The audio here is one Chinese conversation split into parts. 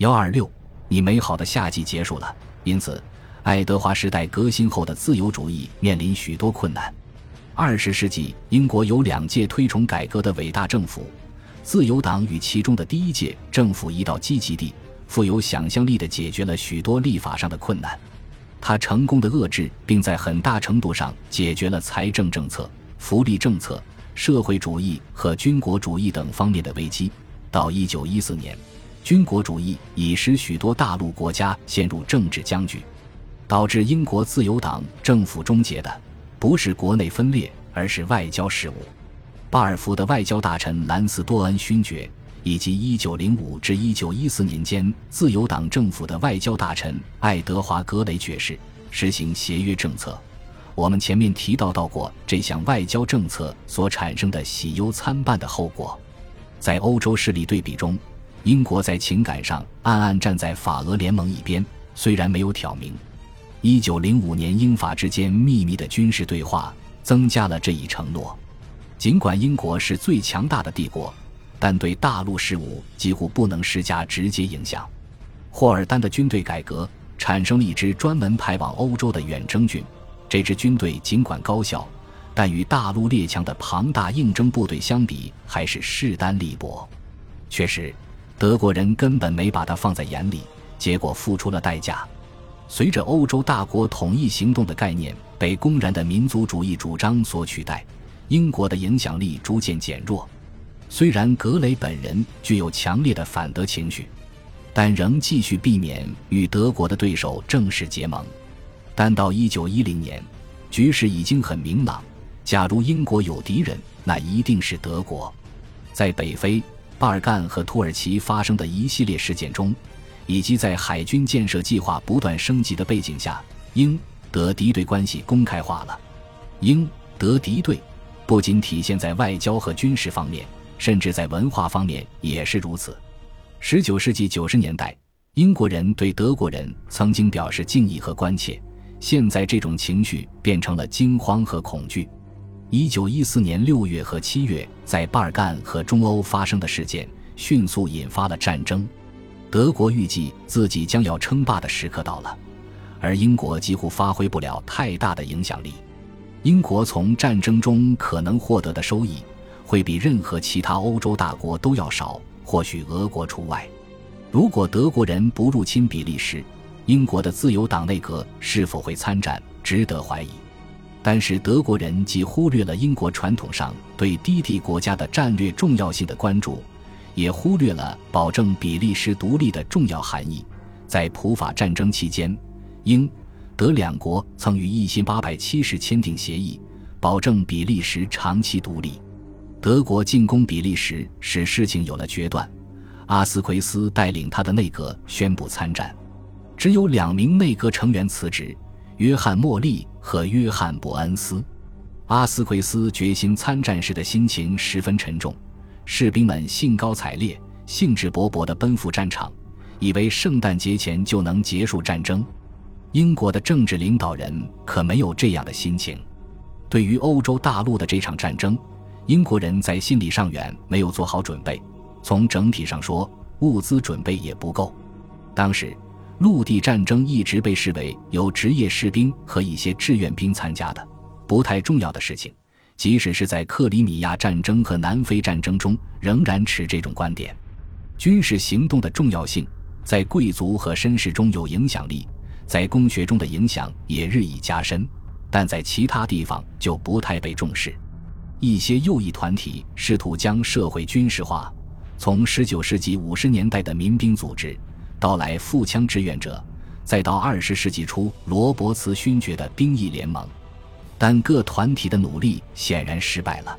幺二六，你美好的夏季结束了，因此，爱德华时代革新后的自由主义面临许多困难。二十世纪，英国有两届推崇改革的伟大政府，自由党与其中的第一届政府一道积极地、富有想象力地解决了许多立法上的困难。他成功的遏制，并在很大程度上解决了财政政策、福利政策、社会主义和军国主义等方面的危机。到一九一四年，军国主义已使许多大陆国家陷入政治僵局，导致英国自由党政府终结的。不是国内分裂，而是外交事务。巴尔福的外交大臣兰斯多恩勋爵，以及1905至1914年间自由党政府的外交大臣爱德华格雷爵士实行协约政策。我们前面提到到过这项外交政策所产生的喜忧参半的后果。在欧洲势力对比中，英国在情感上暗暗站在法俄联盟一边，虽然没有挑明。一九零五年，英法之间秘密的军事对话增加了这一承诺。尽管英国是最强大的帝国，但对大陆事务几乎不能施加直接影响。霍尔丹的军队改革产生了一支专门派往欧洲的远征军。这支军队尽管高效，但与大陆列强的庞大应征部队相比，还是势单力薄。确实，德国人根本没把它放在眼里，结果付出了代价。随着欧洲大国统一行动的概念被公然的民族主义主张所取代，英国的影响力逐渐减弱。虽然格雷本人具有强烈的反德情绪，但仍继续避免与德国的对手正式结盟。但到1910年，局势已经很明朗：假如英国有敌人，那一定是德国。在北非、巴尔干和土耳其发生的一系列事件中。以及在海军建设计划不断升级的背景下，英德敌对关系公开化了。英德敌对不仅体现在外交和军事方面，甚至在文化方面也是如此。十九世纪九十年代，英国人对德国人曾经表示敬意和关切，现在这种情绪变成了惊慌和恐惧。一九一四年六月和七月在巴尔干和中欧发生的事件，迅速引发了战争。德国预计自己将要称霸的时刻到了，而英国几乎发挥不了太大的影响力。英国从战争中可能获得的收益，会比任何其他欧洲大国都要少，或许俄国除外。如果德国人不入侵比利时，英国的自由党内阁是否会参战，值得怀疑。但是德国人既忽略了英国传统上对低地国家的战略重要性的关注。也忽略了保证比利时独立的重要含义。在普法战争期间，英、德两国曾于一千八百七十签订协议，保证比利时长期独立。德国进攻比利时使事情有了决断。阿斯奎斯带领他的内阁宣布参战，只有两名内阁成员辞职：约翰·莫利和约翰·伯恩斯。阿斯奎斯决心参战时的心情十分沉重。士兵们兴高采烈、兴致勃勃地奔赴战场，以为圣诞节前就能结束战争。英国的政治领导人可没有这样的心情。对于欧洲大陆的这场战争，英国人在心理上远没有做好准备。从整体上说，物资准备也不够。当时，陆地战争一直被视为由职业士兵和一些志愿兵参加的不太重要的事情。即使是在克里米亚战争和南非战争中，仍然持这种观点。军事行动的重要性在贵族和绅士中有影响力，在公学中的影响也日益加深，但在其他地方就不太被重视。一些右翼团体试图将社会军事化，从19世纪50年代的民兵组织，到来腹腔志愿者，再到20世纪初罗伯茨勋爵的兵役联盟。但各团体的努力显然失败了。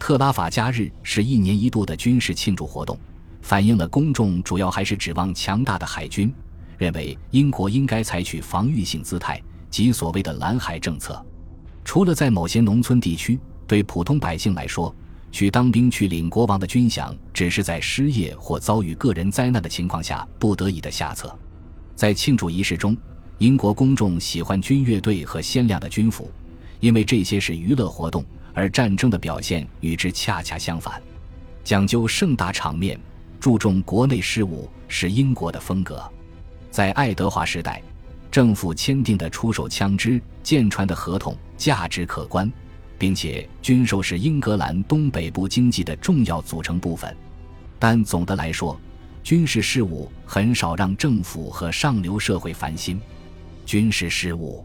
特拉法加日是一年一度的军事庆祝活动，反映了公众主要还是指望强大的海军，认为英国应该采取防御性姿态，即所谓的蓝海政策。除了在某些农村地区，对普通百姓来说，去当兵去领国王的军饷，只是在失业或遭遇个人灾难的情况下不得已的下策。在庆祝仪式中，英国公众喜欢军乐队和鲜亮的军服。因为这些是娱乐活动，而战争的表现与之恰恰相反，讲究盛大场面，注重国内事务是英国的风格。在爱德华时代，政府签订的出售枪支、舰船的合同价值可观，并且军售是英格兰东北部经济的重要组成部分。但总的来说，军事事务很少让政府和上流社会烦心。军事事务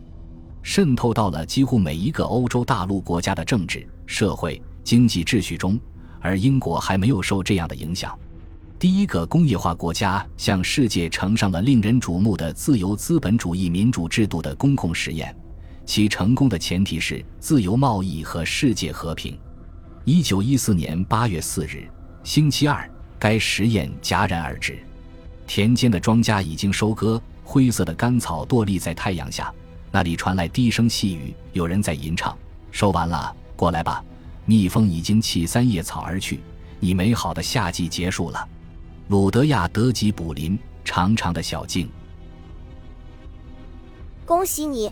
渗透到了几乎每一个欧洲大陆国家的政治、社会、经济秩序中，而英国还没有受这样的影响。第一个工业化国家向世界呈上了令人瞩目的自由资本主义民主制度的公共实验，其成功的前提是自由贸易和世界和平。一九一四年八月四日，星期二，该实验戛然而止。田间的庄稼已经收割。灰色的干草垛立在太阳下，那里传来低声细语，有人在吟唱。收完了，过来吧。蜜蜂已经弃三叶草而去，你美好的夏季结束了。鲁德亚德吉卜林，长长的小径。恭喜你